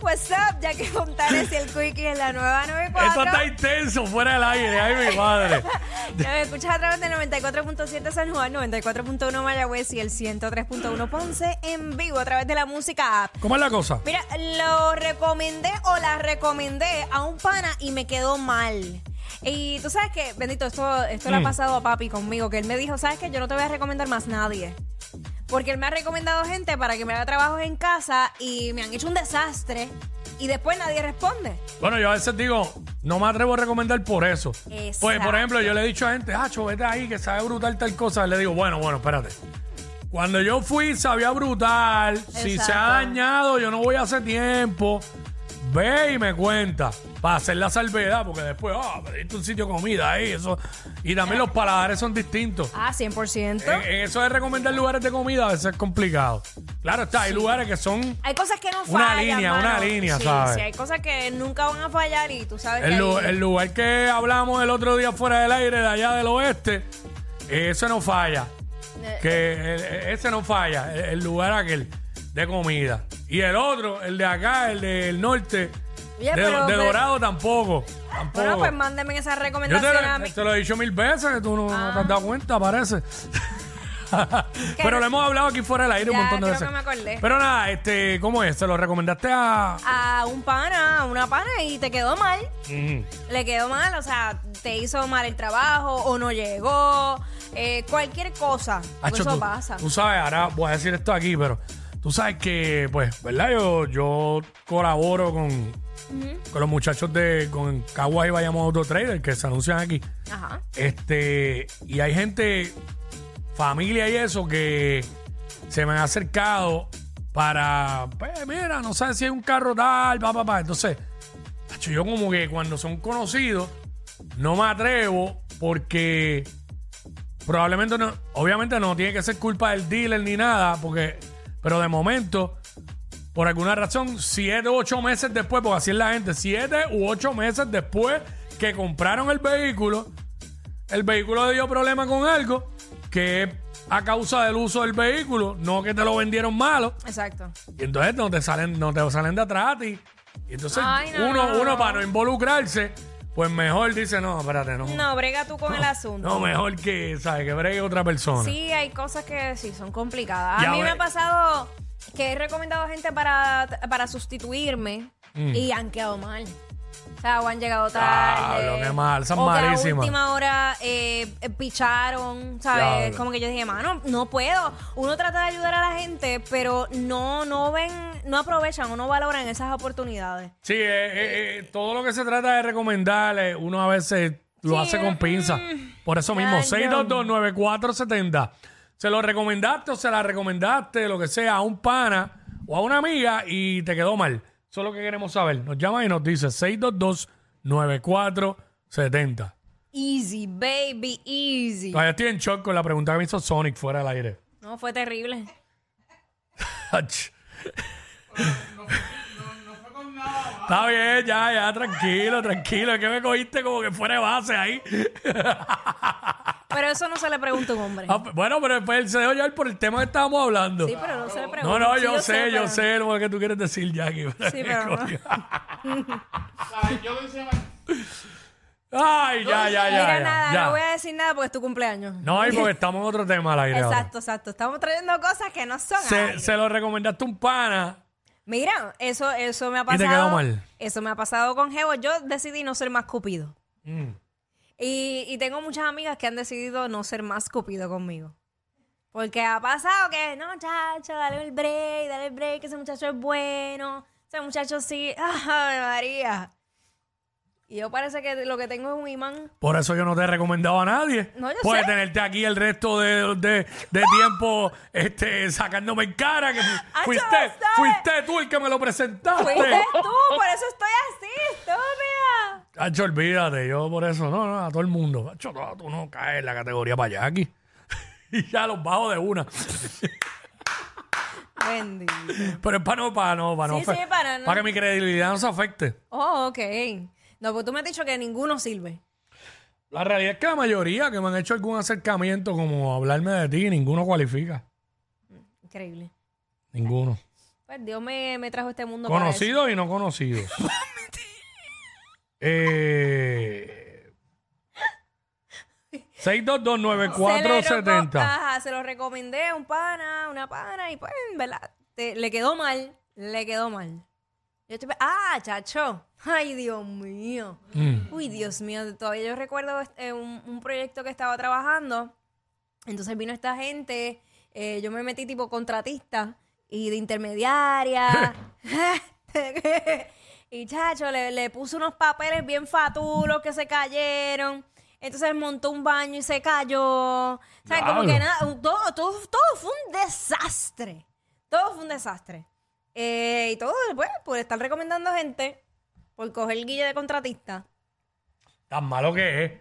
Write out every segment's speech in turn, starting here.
What's up, Jackie Fontanes y el Quickie en la nueva Esto 94. está intenso, fuera del aire. Ay, mi madre. Nos escuchas a través de 94.7 San Juan, 94.1 Mayagüez y el 103.1 Ponce en vivo a través de la música app. ¿Cómo es la cosa? Mira, lo recomendé o la recomendé a un pana y me quedó mal. Y tú sabes que, bendito, esto, esto le Mm. ha pasado a papi conmigo, que él me dijo, ¿sabes qué? Yo no te voy a recomendar más nadie. Porque él me ha recomendado gente para que me haga trabajos en casa y me han hecho un desastre y después nadie responde. Bueno, yo a veces digo, no me atrevo a recomendar por eso. Exacto. Pues, por ejemplo, yo le he dicho a gente, ah, vete ahí, que sabe brutal tal cosa. Le digo, bueno, bueno, espérate. Cuando yo fui, sabía brutal. Si se ha dañado, yo no voy hace tiempo. Ve y me cuenta. Para hacer la salvedad, porque después, ah, pediste un sitio de comida ahí, eso. Y también los paladares son distintos. Ah, 100%. En, en eso de recomendar lugares de comida a veces es complicado. Claro está, hay lugares que son Hay cosas que no Una fallan. línea, mano. una línea, sí, ¿sabes? Sí, hay cosas que nunca van a fallar y tú sabes El, que lu- ahí- el lugar que hablamos el otro día fuera del aire, de allá del oeste, ese no falla. Eh, Que el- ese no falla, el, el lugar aquel de comida. Y el otro, el de acá, el del norte, Oye, de, pero de Dorado tampoco. Tampoco. Bueno, pues mándenme esa Yo te, recomendación a lo- mí. te lo he dicho mil veces, que tú no, no te has dado cuenta, parece. Pero lo hemos hablado aquí fuera del aire un Ya, montón de creo veces. que me acordé. Pero nada, este, ¿cómo es? ¿Se lo recomendaste a...? A un pana, a una pana y te quedó mal. Le quedó mal, o sea, te hizo mal el trabajo o no llegó, eh, cualquier cosa. Porque Hacho, eso tú, pasa. tú sabes, ahora voy a decir esto aquí, pero tú sabes que, pues, ¿verdad? Yo, yo colaboro con, con los muchachos de con Caguas y Bayamón Auto Trader que se anuncian aquí. Ajá. Este, y hay gente, familia y eso, que se me han acercado para, pues, mira, no sabes si hay un carro tal, pa, pa, pa. Entonces, yo como que cuando son conocidos, no me atrevo porque probablemente no, obviamente no tiene que ser culpa del dealer ni nada, porque, pero de momento, por alguna razón, siete u ocho meses después, porque así es la gente, siete u ocho meses después que compraron el vehículo, el vehículo dio problema con algo que es a causa del uso del vehículo, no que te lo vendieron malo. Exacto. Y entonces no te salen, no te salen de atrás a ti. Y entonces Ay, no, uno, no, no. uno para no involucrarse, pues mejor dice, no, espérate, no. No, brega tú con el asunto. No, mejor que, ¿sabes? Que bregue otra persona. Sí, hay cosas que sí son complicadas. Ya a mí me ha pasado que he recomendado gente para, para sustituirme Mm. y han quedado mal. O sea, o han llegado Ah, tarde. lo que mal, son o que a malísimas. última hora eh, eh, picharon, ¿sabes? Diablo. Como que yo dije, mano, no puedo. Uno trata de ayudar a la gente, pero no, no ven, no aprovechan o no valoran esas oportunidades. Sí, eh, eh, eh, todo lo que se trata de recomendarle, uno a veces lo Sí, hace con pinza. Por eso mismo, Ay, 6229470. Se lo recomendaste o se la recomendaste, lo que sea, a un pana o a una amiga y te quedó mal. Eso es lo que queremos saber. Nos llama y nos dice 6229470. Easy, baby, easy. Todavía estoy en shock con la pregunta que me hizo Sonic fuera del aire. No, fue terrible. Está bien, ya, ya, tranquilo, tranquilo. Es que me cogiste como que fuera de base ahí. Pero eso no se le pregunta a un hombre. Ah, bueno, pero después él se dejó llevar por el tema que estábamos hablando. Sí, pero no se le pregunta. no, no, Sí, yo, sé, yo pero- sé lo que tú quieres decir, Jackie. Sí, pero no. ¿Sabes? Yo lo hice mal. Ay, ya, ya, ya. Mira, ya, nada, ya. no voy a decir nada porque es tu cumpleaños. No, y porque estamos en otro tema al aire. ahora. Exacto, exacto. Estamos trayendo cosas que no son. Se, aire. se lo recomendaste a un pana. Mira, eso, eso me ha te pasado. quedó mal. Eso me ha pasado con Jevo. Yo decidí no ser más cupido. Mm. Y, y tengo muchas amigas que han decidido no ser más cupido conmigo. Porque ha pasado que, no, chacho, dale el break, dale el break, que ese muchacho es bueno. Ese muchacho sí. ¡Ay, María! Y yo parece que lo que tengo es un imán. Por eso yo no te he recomendado a nadie. No, yo Puedes sé. tenerte aquí el resto de, de- de tiempo este, sacándome en cara que fu- fuiste, fuiste tú el que me lo presentaste. Fuiste tú, por eso estoy así. Hacho, olvídate, yo por eso, no, no, a todo el mundo. Hacho, no, tú no caes en la categoría para aquí. y ya los bajo de una. Bendito. Pero es para no, para no, para no. Sí, sí, para no. Para que mi credibilidad no se afecte. Oh, ok. No, pues tú me has dicho que ninguno sirve. La realidad es que la mayoría que me han hecho algún acercamiento como hablarme de ti, ninguno cualifica. Increíble. Ninguno. Pues Dios me, me trajo este mundo. Conocidos y no conocidos. eh, Se le ro- 6229470. Ajá, se lo recomendé a un pana, una pana, y pues, ¿verdad? Te- le quedó mal, le quedó mal. Yo estoy, ah, chacho. Ay, Dios mío. Mm. Uy, Dios mío. Todavía yo recuerdo este, un, un proyecto que estaba trabajando. Entonces vino esta gente. eh, yo me metí tipo contratista y de intermediaria. y chacho, le, le puse unos papeles bien fatulos que se cayeron. Entonces montó un baño y se cayó. O sea, como que nada, todo, todo, todo fue un desastre. Todo fue un desastre. Eh, y todo, pues, por estar recomendando gente, por coger el guille de contratista. Tan malo que es.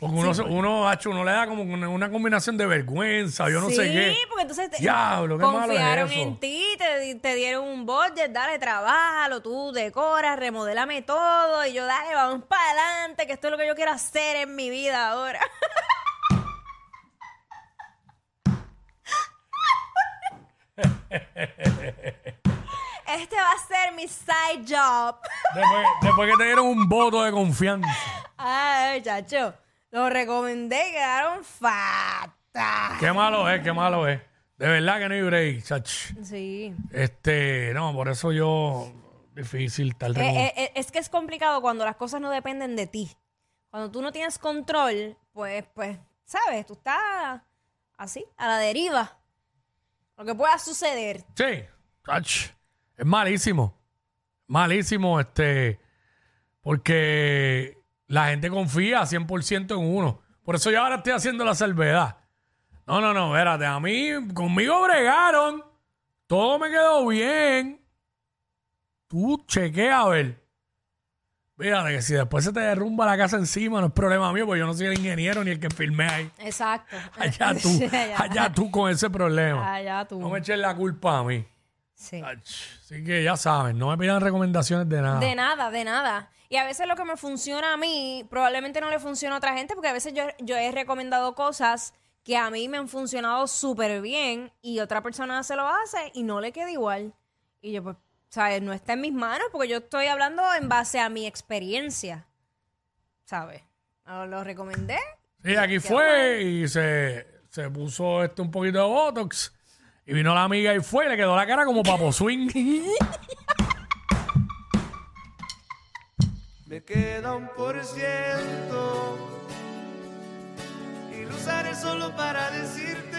Porque uno, se- uno, hacho, uno le da como una, una combinación de vergüenza, yo no sí, sé qué. porque entonces te- Diablo, qué malo es confiaron eso. en ti, te, te dieron un budget, dale, trabájalo, tú decoras, remodélame todo, y yo, dale, vamos para adelante, que esto es lo que yo quiero hacer en mi vida ahora. este va a ser mi side job. Después, después que te dieron un voto de confianza. Ay, chacho, lo recomendé y quedaron fatal. Qué malo es, qué malo es. De verdad que no hay break, chach. Sí. Este, no, por eso yo. Difícil tal Eh, eh, eh, es que es complicado cuando las cosas no dependen de ti. Cuando tú no tienes control, pues, pues, sabes, tú estás así, a la deriva. Lo que pueda suceder. Sí, chach. Es malísimo. Malísimo, este. Porque la gente confía 100% en uno. Por eso yo ahora estoy haciendo la salvedad. No, no, no, espérate. A mí, conmigo bregaron. Todo me quedó bien. Tú chequea a ver. Fíjate que si después se te derrumba la casa encima, no es problema mío, porque yo no soy el ingeniero ni el que filmé ahí. Exacto. Allá tú, allá, allá tú con ese problema. allá tú. No me eches la culpa a mí. Sí. Ach, Así que ya saben, no me pidan recomendaciones de nada. De nada, de nada. Y a veces lo que me funciona a mí, probablemente no le funciona a otra gente, porque a veces yo, yo he recomendado cosas que a mí me han funcionado súper bien y otra persona se lo hace y no le queda igual. Y yo, pues, ¿sabes? No está en mis manos porque yo estoy hablando en base a mi experiencia. ¿Sabes? Lo, lo recomendé. Sí, aquí fue y se, se puso este un poquito de Botox. Y vino la amiga y fue y le quedó la cara como papo swing. Me queda un por ciento y lo usaré solo para decirte